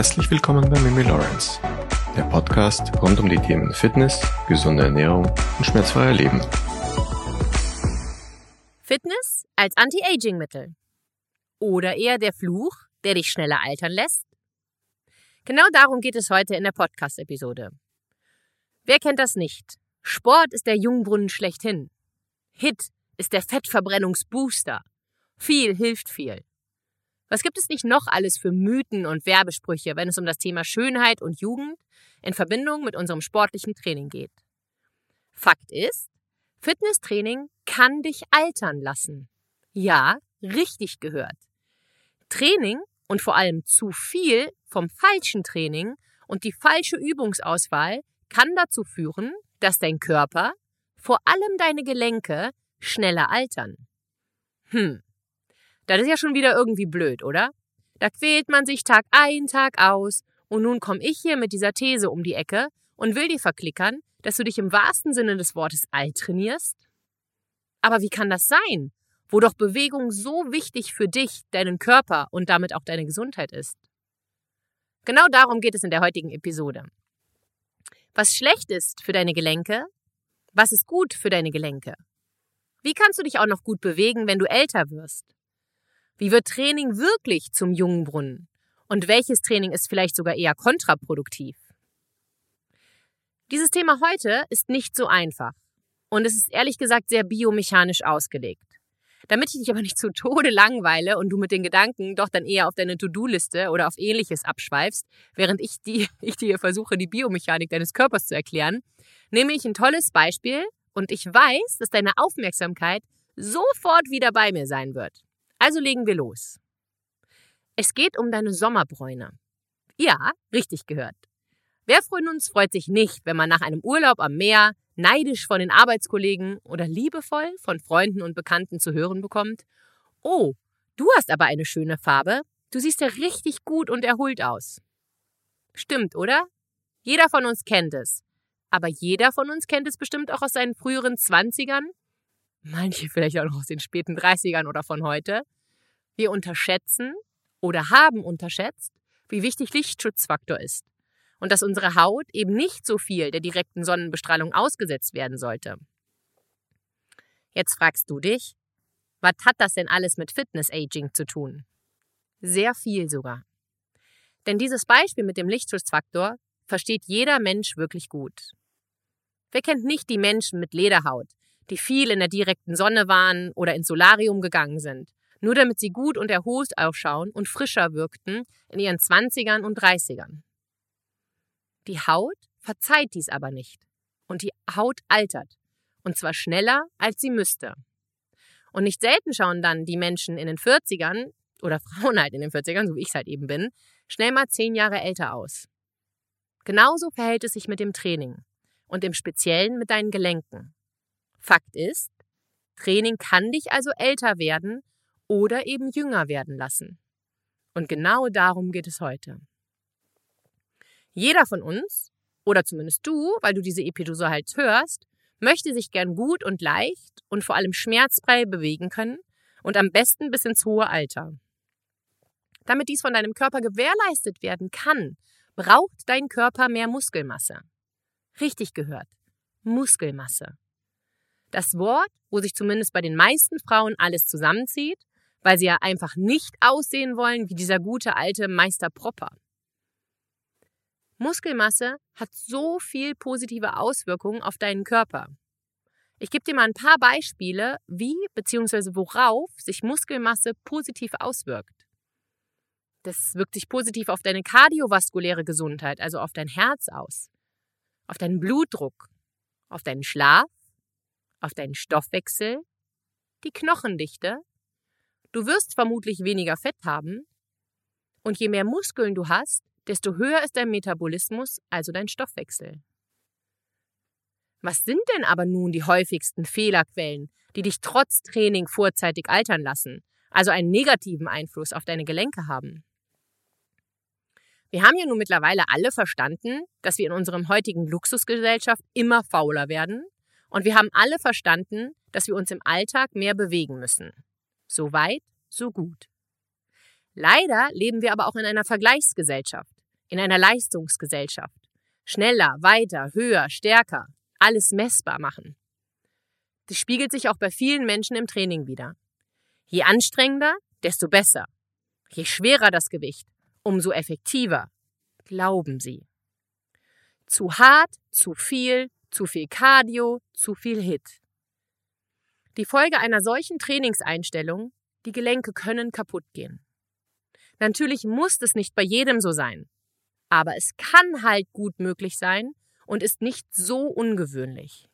Herzlich willkommen bei Mimi Lawrence, der Podcast rund um die Themen Fitness, gesunde Ernährung und schmerzfreier Leben. Fitness als Anti-Aging-Mittel. Oder eher der Fluch, der dich schneller altern lässt? Genau darum geht es heute in der Podcast-Episode. Wer kennt das nicht? Sport ist der Jungbrunnen schlechthin. Hit ist der Fettverbrennungsbooster. Viel hilft viel. Was gibt es nicht noch alles für Mythen und Werbesprüche, wenn es um das Thema Schönheit und Jugend in Verbindung mit unserem sportlichen Training geht? Fakt ist, Fitnesstraining kann dich altern lassen. Ja, richtig gehört. Training und vor allem zu viel vom falschen Training und die falsche Übungsauswahl kann dazu führen, dass dein Körper, vor allem deine Gelenke, schneller altern. Hm, das ist ja schon wieder irgendwie blöd, oder? Da quält man sich Tag ein, Tag aus, und nun komme ich hier mit dieser These um die Ecke und will dir verklickern, dass du dich im wahrsten Sinne des Wortes alt trainierst? Aber wie kann das sein, wo doch Bewegung so wichtig für dich, deinen Körper und damit auch deine Gesundheit ist? Genau darum geht es in der heutigen Episode. Was schlecht ist für deine Gelenke, was ist gut für deine Gelenke? Wie kannst du dich auch noch gut bewegen, wenn du älter wirst? Wie wird Training wirklich zum Jungbrunnen? Und welches Training ist vielleicht sogar eher kontraproduktiv? Dieses Thema heute ist nicht so einfach. Und es ist ehrlich gesagt sehr biomechanisch ausgelegt. Damit ich dich aber nicht zu Tode langweile und du mit den Gedanken doch dann eher auf deine To-Do-Liste oder auf ähnliches abschweifst, während ich, die, ich dir versuche, die Biomechanik deines Körpers zu erklären, nehme ich ein tolles Beispiel und ich weiß, dass deine Aufmerksamkeit sofort wieder bei mir sein wird. Also legen wir los. Es geht um deine Sommerbräune. Ja, richtig gehört. Wer von uns freut sich nicht, wenn man nach einem Urlaub am Meer neidisch von den Arbeitskollegen oder liebevoll von Freunden und Bekannten zu hören bekommt? Oh, du hast aber eine schöne Farbe. Du siehst ja richtig gut und erholt aus. Stimmt, oder? Jeder von uns kennt es. Aber jeder von uns kennt es bestimmt auch aus seinen früheren Zwanzigern manche vielleicht auch noch aus den späten 30ern oder von heute. Wir unterschätzen oder haben unterschätzt, wie wichtig Lichtschutzfaktor ist und dass unsere Haut eben nicht so viel der direkten Sonnenbestrahlung ausgesetzt werden sollte. Jetzt fragst du dich, was hat das denn alles mit Fitness-Aging zu tun? Sehr viel sogar. Denn dieses Beispiel mit dem Lichtschutzfaktor versteht jeder Mensch wirklich gut. Wer kennt nicht die Menschen mit Lederhaut, die viel in der direkten Sonne waren oder ins Solarium gegangen sind, nur damit sie gut und erholt ausschauen und frischer wirkten in ihren Zwanzigern und Dreißigern. Die Haut verzeiht dies aber nicht. Und die Haut altert. Und zwar schneller, als sie müsste. Und nicht selten schauen dann die Menschen in den 40ern oder Frauen halt in den 40ern, so wie ich es halt eben bin, schnell mal zehn Jahre älter aus. Genauso verhält es sich mit dem Training und im Speziellen mit deinen Gelenken. Fakt ist, Training kann dich also älter werden oder eben jünger werden lassen. Und genau darum geht es heute. Jeder von uns, oder zumindest du, weil du diese Episode halt hörst, möchte sich gern gut und leicht und vor allem schmerzfrei bewegen können und am besten bis ins hohe Alter. Damit dies von deinem Körper gewährleistet werden kann, braucht dein Körper mehr Muskelmasse. Richtig gehört. Muskelmasse. Das Wort, wo sich zumindest bei den meisten Frauen alles zusammenzieht, weil sie ja einfach nicht aussehen wollen wie dieser gute alte Meister Propper. Muskelmasse hat so viel positive Auswirkungen auf deinen Körper. Ich gebe dir mal ein paar Beispiele, wie bzw. worauf sich Muskelmasse positiv auswirkt. Das wirkt sich positiv auf deine kardiovaskuläre Gesundheit, also auf dein Herz aus, auf deinen Blutdruck, auf deinen Schlaf, auf deinen Stoffwechsel, die Knochendichte. Du wirst vermutlich weniger Fett haben. Und je mehr Muskeln du hast, desto höher ist dein Metabolismus, also dein Stoffwechsel. Was sind denn aber nun die häufigsten Fehlerquellen, die dich trotz Training vorzeitig altern lassen, also einen negativen Einfluss auf deine Gelenke haben? Wir haben ja nun mittlerweile alle verstanden, dass wir in unserem heutigen Luxusgesellschaft immer fauler werden und wir haben alle verstanden, dass wir uns im Alltag mehr bewegen müssen. So weit, so gut. Leider leben wir aber auch in einer Vergleichsgesellschaft. in einer Leistungsgesellschaft. Schneller, weiter, höher, stärker, alles messbar machen. Das spiegelt sich auch bei vielen Menschen im Training wieder. Je anstrengender, desto besser. Je schwerer das Gewicht, umso effektiver. Glauben Sie. Zu hart, zu viel, zu viel Cardio, zu viel Hit. Die Folge einer solchen Trainingseinstellung, die Gelenke können kaputt gehen. Natürlich muss es nicht bei jedem so sein, aber es kann halt gut möglich sein und ist nicht so ungewöhnlich.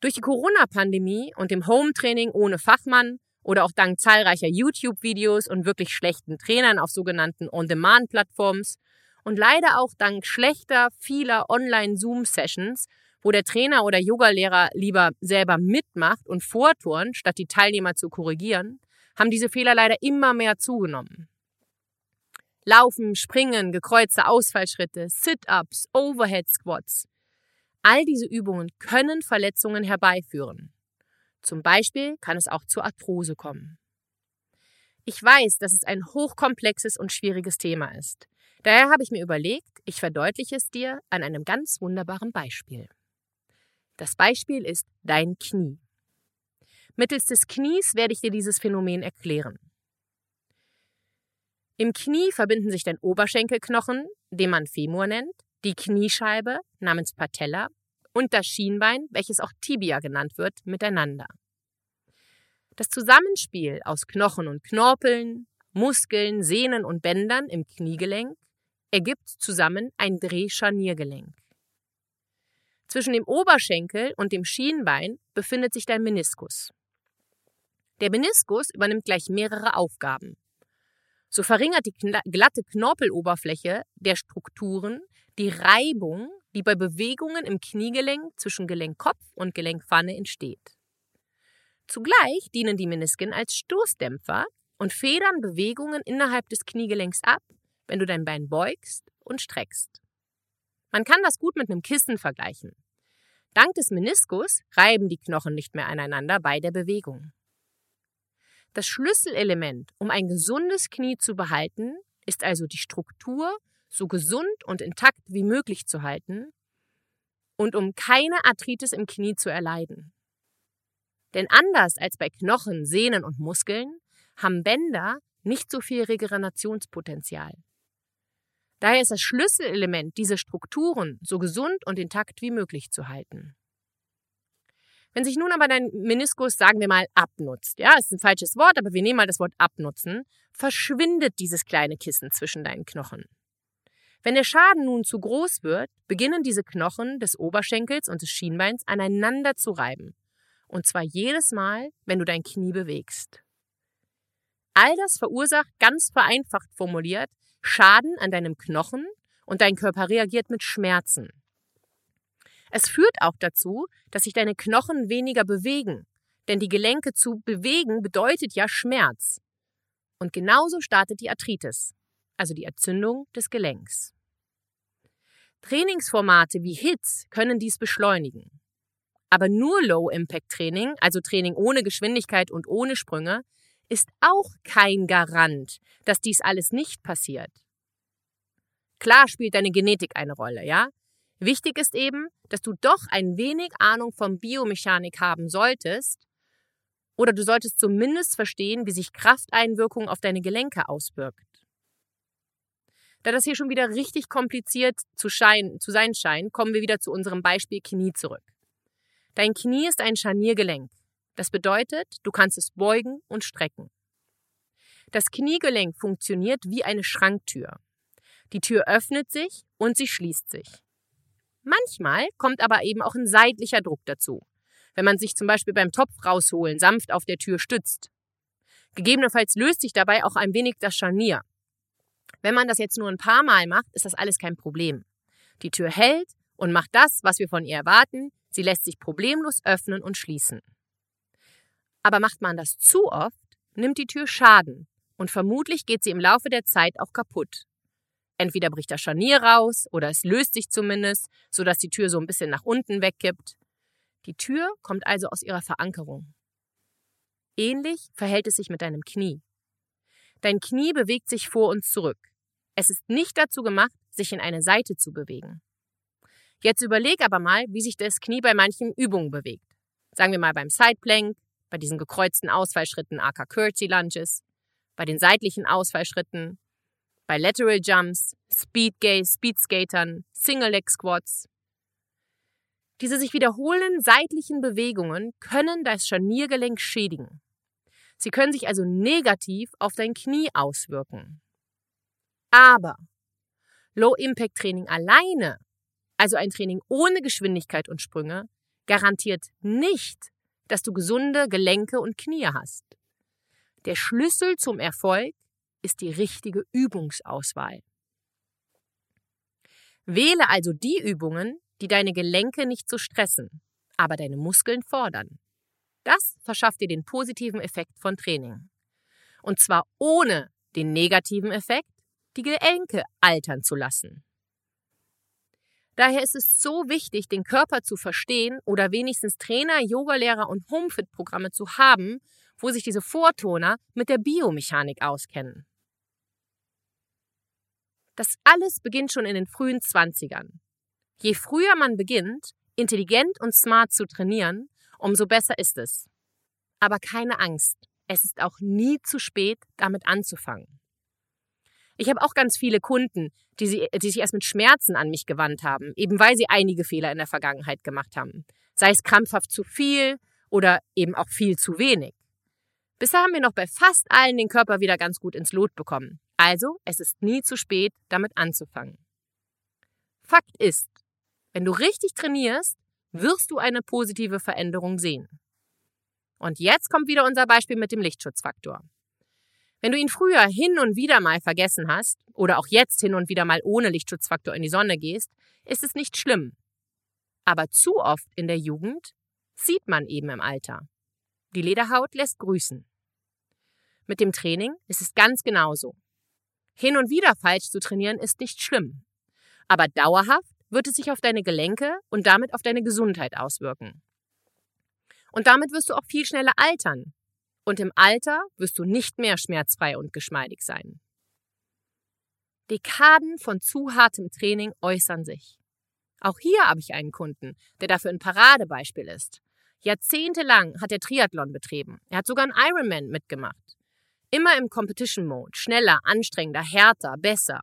Durch die Corona-Pandemie und dem Home-Training ohne Fachmann oder auch dank zahlreicher YouTube-Videos und wirklich schlechten Trainern auf sogenannten On-Demand-Plattforms und leider auch dank schlechter vieler Online-Zoom-Sessions, wo der Trainer oder Yogalehrer lieber selber mitmacht und vorturnt, statt die Teilnehmer zu korrigieren, haben diese Fehler leider immer mehr zugenommen. Laufen, Springen, gekreuzte Ausfallschritte, Sit-ups, Overhead-Squats. All diese Übungen können Verletzungen herbeiführen. Zum Beispiel kann es auch zur Arthrose kommen. Ich weiß, dass es ein hochkomplexes und schwieriges Thema ist. Daher habe ich mir überlegt, ich verdeutliche es dir an einem ganz wunderbaren Beispiel. Das Beispiel ist dein Knie. Mittels des Knies werde ich dir dieses Phänomen erklären. Im Knie verbinden sich dein Oberschenkelknochen, den man Femur nennt, die Kniescheibe namens Patella und das Schienbein, welches auch Tibia genannt wird, miteinander. Das Zusammenspiel aus Knochen und Knorpeln, Muskeln, Sehnen und Bändern im Kniegelenk ergibt zusammen ein Drehscharniergelenk. Zwischen dem Oberschenkel und dem Schienbein befindet sich dein Meniskus. Der Meniskus übernimmt gleich mehrere Aufgaben. So verringert die glatte Knorpeloberfläche der Strukturen die Reibung, die bei Bewegungen im Kniegelenk zwischen Gelenkkopf und Gelenkpfanne entsteht. Zugleich dienen die Menisken als Stoßdämpfer und federn Bewegungen innerhalb des Kniegelenks ab, wenn du dein Bein beugst und streckst. Man kann das gut mit einem Kissen vergleichen. Dank des Meniskus reiben die Knochen nicht mehr aneinander bei der Bewegung. Das Schlüsselelement, um ein gesundes Knie zu behalten, ist also die Struktur so gesund und intakt wie möglich zu halten und um keine Arthritis im Knie zu erleiden. Denn anders als bei Knochen, Sehnen und Muskeln haben Bänder nicht so viel Regenerationspotenzial. Daher ist das Schlüsselelement, diese Strukturen so gesund und intakt wie möglich zu halten. Wenn sich nun aber dein Meniskus, sagen wir mal, abnutzt, ja, ist ein falsches Wort, aber wir nehmen mal das Wort abnutzen, verschwindet dieses kleine Kissen zwischen deinen Knochen. Wenn der Schaden nun zu groß wird, beginnen diese Knochen des Oberschenkels und des Schienbeins aneinander zu reiben. Und zwar jedes Mal, wenn du dein Knie bewegst. All das verursacht, ganz vereinfacht formuliert, Schaden an deinem Knochen und dein Körper reagiert mit Schmerzen. Es führt auch dazu, dass sich deine Knochen weniger bewegen, denn die Gelenke zu bewegen bedeutet ja Schmerz. Und genauso startet die Arthritis, also die Entzündung des Gelenks. Trainingsformate wie HITs können dies beschleunigen. Aber nur Low-Impact-Training, also Training ohne Geschwindigkeit und ohne Sprünge, ist auch kein Garant, dass dies alles nicht passiert. Klar spielt deine Genetik eine Rolle, ja? Wichtig ist eben, dass du doch ein wenig Ahnung von Biomechanik haben solltest oder du solltest zumindest verstehen, wie sich Krafteinwirkung auf deine Gelenke auswirkt. Da das hier schon wieder richtig kompliziert zu, schein, zu sein scheint, kommen wir wieder zu unserem Beispiel Knie zurück. Dein Knie ist ein Scharniergelenk. Das bedeutet, du kannst es beugen und strecken. Das Kniegelenk funktioniert wie eine Schranktür. Die Tür öffnet sich und sie schließt sich. Manchmal kommt aber eben auch ein seitlicher Druck dazu, wenn man sich zum Beispiel beim Topf rausholen sanft auf der Tür stützt. Gegebenenfalls löst sich dabei auch ein wenig das Scharnier. Wenn man das jetzt nur ein paar Mal macht, ist das alles kein Problem. Die Tür hält und macht das, was wir von ihr erwarten. Sie lässt sich problemlos öffnen und schließen. Aber macht man das zu oft, nimmt die Tür Schaden und vermutlich geht sie im Laufe der Zeit auch kaputt. Entweder bricht das Scharnier raus oder es löst sich zumindest, sodass die Tür so ein bisschen nach unten wegkippt. Die Tür kommt also aus ihrer Verankerung. Ähnlich verhält es sich mit deinem Knie. Dein Knie bewegt sich vor und zurück. Es ist nicht dazu gemacht, sich in eine Seite zu bewegen. Jetzt überleg aber mal, wie sich das Knie bei manchen Übungen bewegt. Sagen wir mal beim Sideplank, bei diesen gekreuzten Ausfallschritten aka Curtsy Lunges, bei den seitlichen Ausfallschritten, bei Lateral Jumps, Speed Gaze, Speed Skatern, Single Leg Squats. Diese sich wiederholenden seitlichen Bewegungen können das Scharniergelenk schädigen. Sie können sich also negativ auf dein Knie auswirken. Aber Low-Impact-Training alleine, also ein Training ohne Geschwindigkeit und Sprünge, garantiert nicht, dass du gesunde Gelenke und Knie hast. Der Schlüssel zum Erfolg ist die richtige Übungsauswahl. Wähle also die Übungen, die deine Gelenke nicht so stressen, aber deine Muskeln fordern. Das verschafft dir den positiven Effekt von Training. Und zwar ohne den negativen Effekt, die Gelenke altern zu lassen. Daher ist es so wichtig, den Körper zu verstehen oder wenigstens Trainer, Yogalehrer und Homefit-Programme zu haben, wo sich diese Vortoner mit der Biomechanik auskennen. Das alles beginnt schon in den frühen Zwanzigern. Je früher man beginnt, intelligent und smart zu trainieren, umso besser ist es. Aber keine Angst, es ist auch nie zu spät, damit anzufangen. Ich habe auch ganz viele Kunden, die, sie, die sich erst mit Schmerzen an mich gewandt haben, eben weil sie einige Fehler in der Vergangenheit gemacht haben. Sei es krampfhaft zu viel oder eben auch viel zu wenig. Bisher haben wir noch bei fast allen den Körper wieder ganz gut ins Lot bekommen. Also, es ist nie zu spät, damit anzufangen. Fakt ist, wenn du richtig trainierst, wirst du eine positive Veränderung sehen. Und jetzt kommt wieder unser Beispiel mit dem Lichtschutzfaktor. Wenn du ihn früher hin und wieder mal vergessen hast oder auch jetzt hin und wieder mal ohne Lichtschutzfaktor in die Sonne gehst, ist es nicht schlimm. Aber zu oft in der Jugend sieht man eben im Alter. Die Lederhaut lässt grüßen. Mit dem Training ist es ganz genauso. Hin und wieder falsch zu trainieren ist nicht schlimm. Aber dauerhaft wird es sich auf deine Gelenke und damit auf deine Gesundheit auswirken. Und damit wirst du auch viel schneller altern. Und im Alter wirst du nicht mehr schmerzfrei und geschmeidig sein. Dekaden von zu hartem Training äußern sich. Auch hier habe ich einen Kunden, der dafür ein Paradebeispiel ist. Jahrzehntelang hat er Triathlon betrieben. Er hat sogar einen Ironman mitgemacht. Immer im Competition Mode, schneller, anstrengender, härter, besser.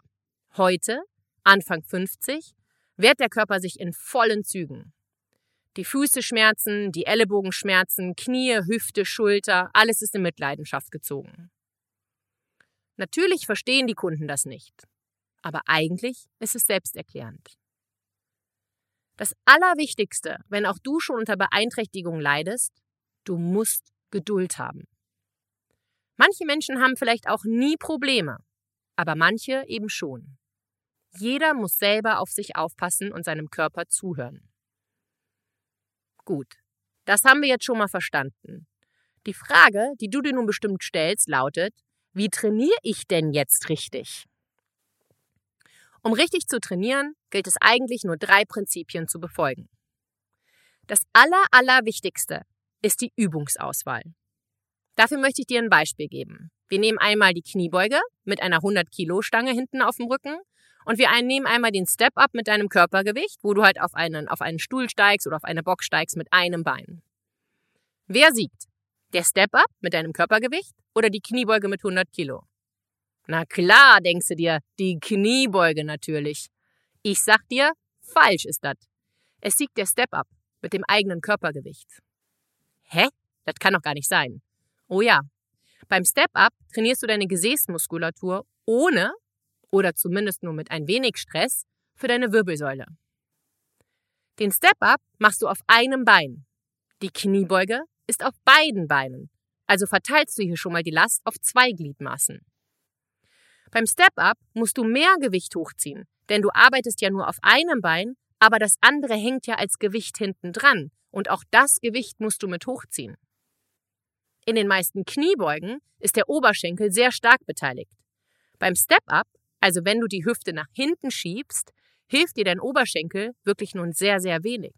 Heute, Anfang 50, wehrt der Körper sich in vollen Zügen. Die Füße schmerzen, die Ellenbogen schmerzen, Knie, Hüfte, Schulter, alles ist in Mitleidenschaft gezogen. Natürlich verstehen die Kunden das nicht, aber eigentlich ist es selbsterklärend. Das Allerwichtigste, wenn auch du schon unter Beeinträchtigung leidest, du musst Geduld haben. Manche Menschen haben vielleicht auch nie Probleme, aber manche eben schon. Jeder muss selber auf sich aufpassen und seinem Körper zuhören. Gut, das haben wir jetzt schon mal verstanden. Die Frage, die du dir nun bestimmt stellst, lautet, wie trainiere ich denn jetzt richtig? Um richtig zu trainieren, gilt es eigentlich nur drei Prinzipien zu befolgen. Das Aller, Allerwichtigste ist die Übungsauswahl. Dafür möchte ich dir ein Beispiel geben. Wir nehmen einmal die Kniebeuge mit einer 100 Kilo Stange hinten auf dem Rücken und wir nehmen einmal den Step-Up mit deinem Körpergewicht, wo du halt auf einen, auf einen Stuhl steigst oder auf eine Box steigst mit einem Bein. Wer siegt? Der Step-Up mit deinem Körpergewicht oder die Kniebeuge mit 100 Kilo? Na klar, denkst du dir, die Kniebeuge natürlich. Ich sag dir, falsch ist das. Es siegt der Step-Up mit dem eigenen Körpergewicht. Hä? Das kann doch gar nicht sein. Oh ja. Beim Step-Up trainierst du deine Gesäßmuskulatur ohne oder zumindest nur mit ein wenig Stress für deine Wirbelsäule. Den Step-Up machst du auf einem Bein. Die Kniebeuge ist auf beiden Beinen. Also verteilst du hier schon mal die Last auf zwei Gliedmaßen. Beim Step-Up musst du mehr Gewicht hochziehen, denn du arbeitest ja nur auf einem Bein, aber das andere hängt ja als Gewicht hinten dran und auch das Gewicht musst du mit hochziehen. In den meisten Kniebeugen ist der Oberschenkel sehr stark beteiligt. Beim Step-Up also wenn du die Hüfte nach hinten schiebst, hilft dir dein Oberschenkel wirklich nun sehr, sehr wenig.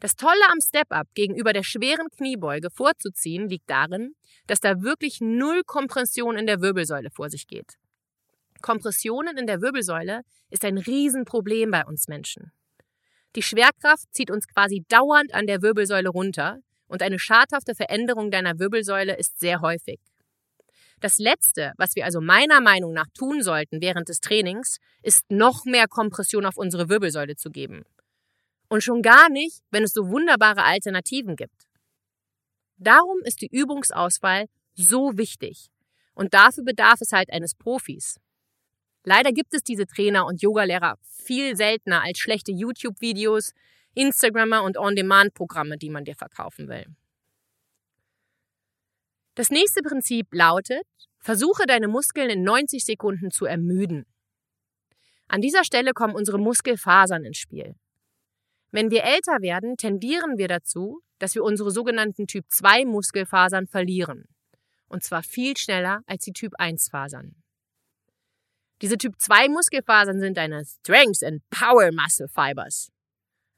Das Tolle am Step-Up gegenüber der schweren Kniebeuge vorzuziehen liegt darin, dass da wirklich null Kompression in der Wirbelsäule vor sich geht. Kompressionen in der Wirbelsäule ist ein Riesenproblem bei uns Menschen. Die Schwerkraft zieht uns quasi dauernd an der Wirbelsäule runter und eine schadhafte Veränderung deiner Wirbelsäule ist sehr häufig. Das Letzte, was wir also meiner Meinung nach tun sollten während des Trainings, ist noch mehr Kompression auf unsere Wirbelsäule zu geben. Und schon gar nicht, wenn es so wunderbare Alternativen gibt. Darum ist die Übungsauswahl so wichtig. Und dafür bedarf es halt eines Profis. Leider gibt es diese Trainer und Yogalehrer viel seltener als schlechte YouTube-Videos, Instagrammer und On-Demand-Programme, die man dir verkaufen will. Das nächste Prinzip lautet, versuche deine Muskeln in 90 Sekunden zu ermüden. An dieser Stelle kommen unsere Muskelfasern ins Spiel. Wenn wir älter werden, tendieren wir dazu, dass wir unsere sogenannten Typ 2 Muskelfasern verlieren. Und zwar viel schneller als die Typ 1 Fasern. Diese Typ 2 Muskelfasern sind deine Strength and Power Muscle Fibers.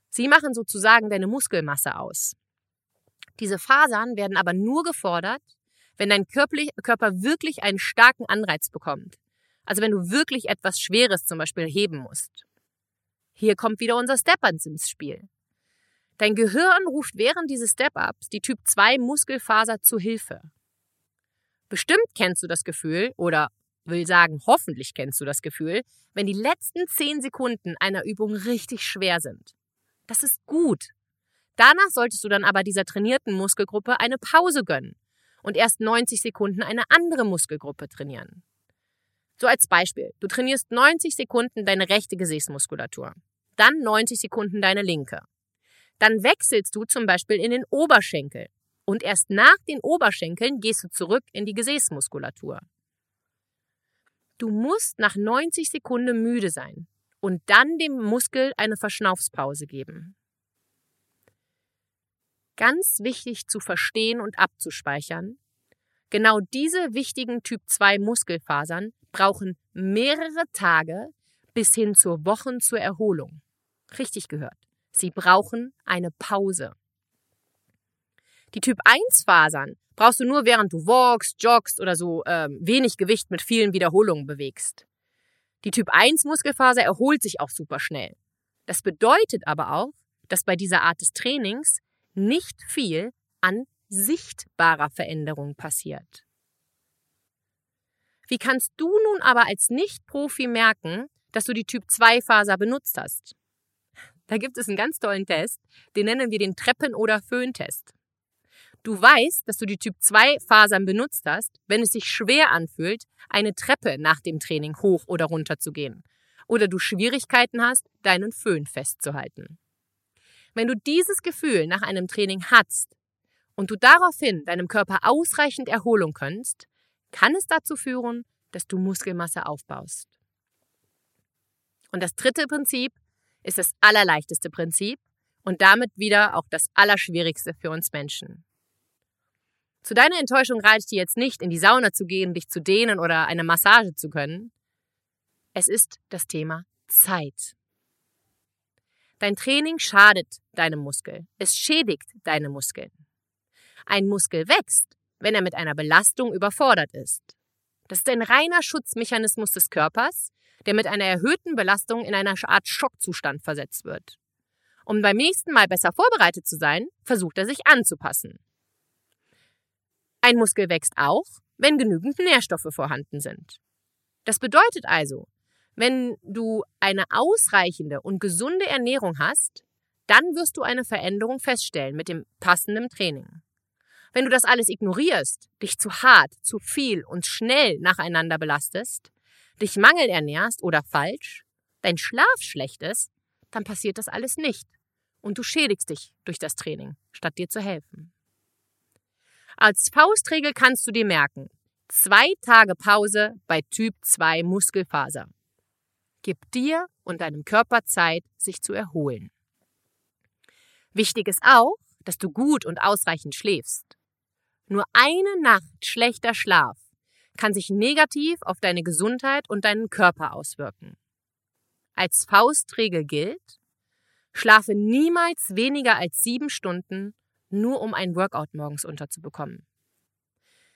Sie machen sozusagen deine Muskelmasse aus. Diese Fasern werden aber nur gefordert, wenn dein Körper wirklich einen starken Anreiz bekommt. Also wenn du wirklich etwas Schweres zum Beispiel heben musst. Hier kommt wieder unser Step-Ups ins Spiel. Dein Gehirn ruft während dieses Step-Ups die Typ 2 Muskelfaser zu Hilfe. Bestimmt kennst du das Gefühl, oder will sagen, hoffentlich kennst du das Gefühl, wenn die letzten 10 Sekunden einer Übung richtig schwer sind. Das ist gut. Danach solltest du dann aber dieser trainierten Muskelgruppe eine Pause gönnen und erst 90 Sekunden eine andere Muskelgruppe trainieren. So als Beispiel, du trainierst 90 Sekunden deine rechte Gesäßmuskulatur, dann 90 Sekunden deine linke. Dann wechselst du zum Beispiel in den Oberschenkel und erst nach den Oberschenkeln gehst du zurück in die Gesäßmuskulatur. Du musst nach 90 Sekunden müde sein und dann dem Muskel eine Verschnaufspause geben. Ganz wichtig zu verstehen und abzuspeichern, genau diese wichtigen Typ 2 Muskelfasern brauchen mehrere Tage bis hin zur Wochen zur Erholung. Richtig gehört. Sie brauchen eine Pause. Die Typ 1 Fasern brauchst du nur während du walkst, joggst oder so äh, wenig Gewicht mit vielen Wiederholungen bewegst. Die Typ 1 Muskelfaser erholt sich auch super schnell. Das bedeutet aber auch, dass bei dieser Art des Trainings nicht viel an sichtbarer Veränderung passiert. Wie kannst du nun aber als Nicht-Profi merken, dass du die Typ 2 Faser benutzt hast? Da gibt es einen ganz tollen Test, den nennen wir den Treppen- oder Föhntest. Du weißt, dass du die Typ 2 Fasern benutzt hast, wenn es sich schwer anfühlt, eine Treppe nach dem Training hoch oder runter zu gehen. Oder du Schwierigkeiten hast, deinen Föhn festzuhalten. Wenn du dieses Gefühl nach einem Training hast und du daraufhin deinem Körper ausreichend Erholung gönnst, kann es dazu führen, dass du Muskelmasse aufbaust. Und das dritte Prinzip ist das allerleichteste Prinzip und damit wieder auch das Allerschwierigste für uns Menschen. Zu deiner Enttäuschung rate ich dir jetzt nicht, in die Sauna zu gehen, dich zu dehnen oder eine Massage zu können. Es ist das Thema Zeit. Dein Training schadet deinem Muskel. Es schädigt deine Muskeln. Ein Muskel wächst, wenn er mit einer Belastung überfordert ist. Das ist ein reiner Schutzmechanismus des Körpers, der mit einer erhöhten Belastung in einer Art Schockzustand versetzt wird. Um beim nächsten Mal besser vorbereitet zu sein, versucht er sich anzupassen. Ein Muskel wächst auch, wenn genügend Nährstoffe vorhanden sind. Das bedeutet also, wenn du eine ausreichende und gesunde Ernährung hast, dann wirst du eine Veränderung feststellen mit dem passenden Training. Wenn du das alles ignorierst, dich zu hart, zu viel und schnell nacheinander belastest, dich mangelernährst oder falsch, dein Schlaf schlecht ist, dann passiert das alles nicht und du schädigst dich durch das Training, statt dir zu helfen. Als Faustregel kannst du dir merken, zwei Tage Pause bei Typ 2 Muskelfaser. Gib dir und deinem Körper Zeit, sich zu erholen. Wichtig ist auch, dass du gut und ausreichend schläfst. Nur eine Nacht schlechter Schlaf kann sich negativ auf deine Gesundheit und deinen Körper auswirken. Als Faustregel gilt, schlafe niemals weniger als sieben Stunden, nur um ein Workout morgens unterzubekommen.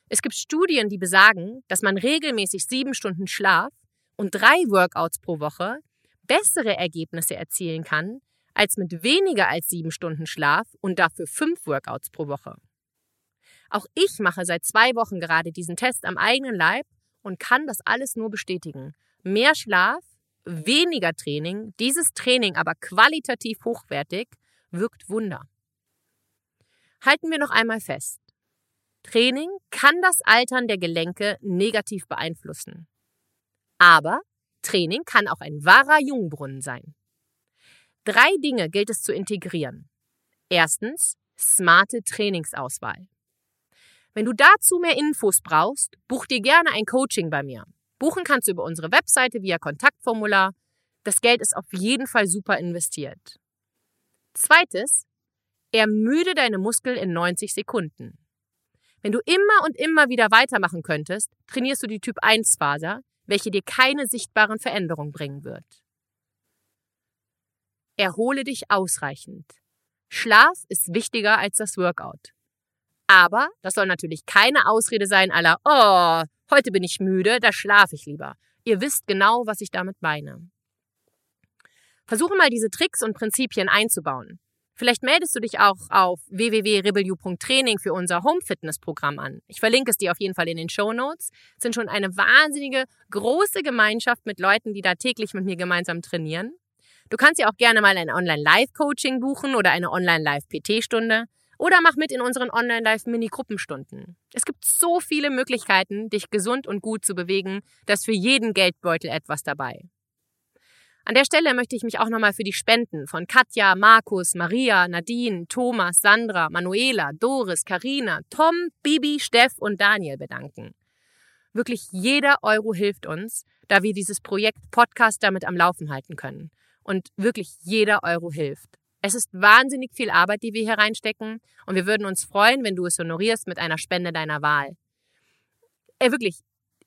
Es gibt Studien, die besagen, dass man regelmäßig sieben Stunden Schlaf und drei Workouts pro Woche bessere Ergebnisse erzielen kann als mit weniger als sieben Stunden Schlaf und dafür fünf Workouts pro Woche. Auch ich mache seit zwei Wochen gerade diesen Test am eigenen Leib und kann das alles nur bestätigen. Mehr Schlaf, weniger Training, dieses Training aber qualitativ hochwertig, wirkt Wunder. Halten wir noch einmal fest. Training kann das Altern der Gelenke negativ beeinflussen. Aber Training kann auch ein wahrer Jungbrunnen sein. Drei Dinge gilt es zu integrieren. Erstens, smarte Trainingsauswahl. Wenn du dazu mehr Infos brauchst, buch dir gerne ein Coaching bei mir. Buchen kannst du über unsere Webseite via Kontaktformular. Das Geld ist auf jeden Fall super investiert. Zweites, ermüde deine Muskeln in 90 Sekunden. Wenn du immer und immer wieder weitermachen könntest, trainierst du die Typ 1 Faser, welche dir keine sichtbaren Veränderungen bringen wird. Erhole dich ausreichend. Schlaf ist wichtiger als das Workout. Aber das soll natürlich keine Ausrede sein aller, oh, heute bin ich müde, da schlafe ich lieber. Ihr wisst genau, was ich damit meine. Versuche mal diese Tricks und Prinzipien einzubauen. Vielleicht meldest du dich auch auf www.rebelu.training für unser Home Fitness Programm an. Ich verlinke es dir auf jeden Fall in den Show Notes. Es sind schon eine wahnsinnige, große Gemeinschaft mit Leuten, die da täglich mit mir gemeinsam trainieren. Du kannst ja auch gerne mal ein Online-Live-Coaching buchen oder eine Online-Live-PT-Stunde. Oder mach mit in unseren Online-Live-Mini-Gruppenstunden. Es gibt so viele Möglichkeiten, dich gesund und gut zu bewegen, dass für jeden Geldbeutel etwas dabei. An der Stelle möchte ich mich auch nochmal für die Spenden von Katja, Markus, Maria, Nadine, Thomas, Sandra, Manuela, Doris, Karina, Tom, Bibi, Steff und Daniel bedanken. Wirklich jeder Euro hilft uns, da wir dieses Projekt Podcast damit am Laufen halten können. Und wirklich jeder Euro hilft. Es ist wahnsinnig viel Arbeit, die wir hier reinstecken und wir würden uns freuen, wenn du es honorierst mit einer Spende deiner Wahl. Äh, wirklich,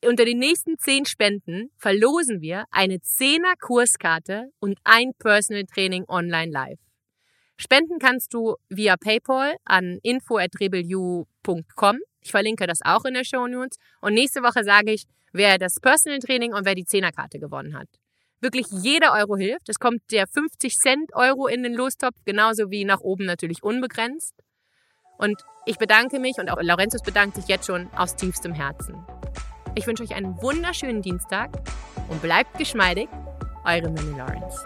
unter den nächsten zehn Spenden verlosen wir eine Zehner Kurskarte und ein Personal Training online live. Spenden kannst du via PayPal an info@rebelu.com. Ich verlinke das auch in der Show Notes. Und nächste Woche sage ich, wer das Personal Training und wer die Zehnerkarte gewonnen hat. Wirklich jeder Euro hilft. Es kommt der 50 Cent Euro in den Lostopf, genauso wie nach oben natürlich unbegrenzt. Und ich bedanke mich und auch Laurentius bedankt sich jetzt schon aus tiefstem Herzen. Ich wünsche euch einen wunderschönen Dienstag und bleibt geschmeidig. Eure Mimi Lawrence.